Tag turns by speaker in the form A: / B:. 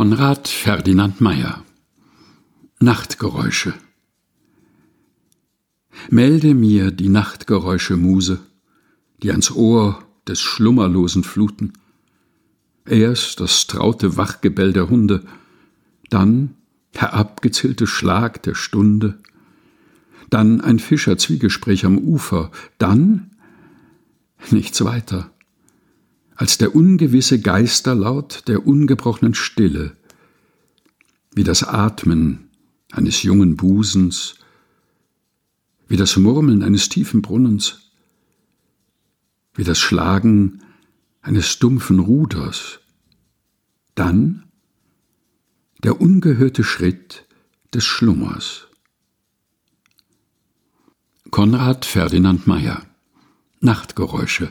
A: Konrad Ferdinand Meyer. Nachtgeräusche. Melde mir die Nachtgeräusche, Muse, die ans Ohr des Schlummerlosen fluten. Erst das traute Wachgebell der Hunde, dann der abgezählte Schlag der Stunde, dann ein Fischerzwiegespräch am Ufer, dann nichts weiter als der ungewisse Geisterlaut der ungebrochenen Stille, wie das Atmen eines jungen Busens, wie das Murmeln eines tiefen Brunnens, wie das Schlagen eines dumpfen Ruders, dann der ungehörte Schritt des Schlummers. Konrad Ferdinand Meyer. Nachtgeräusche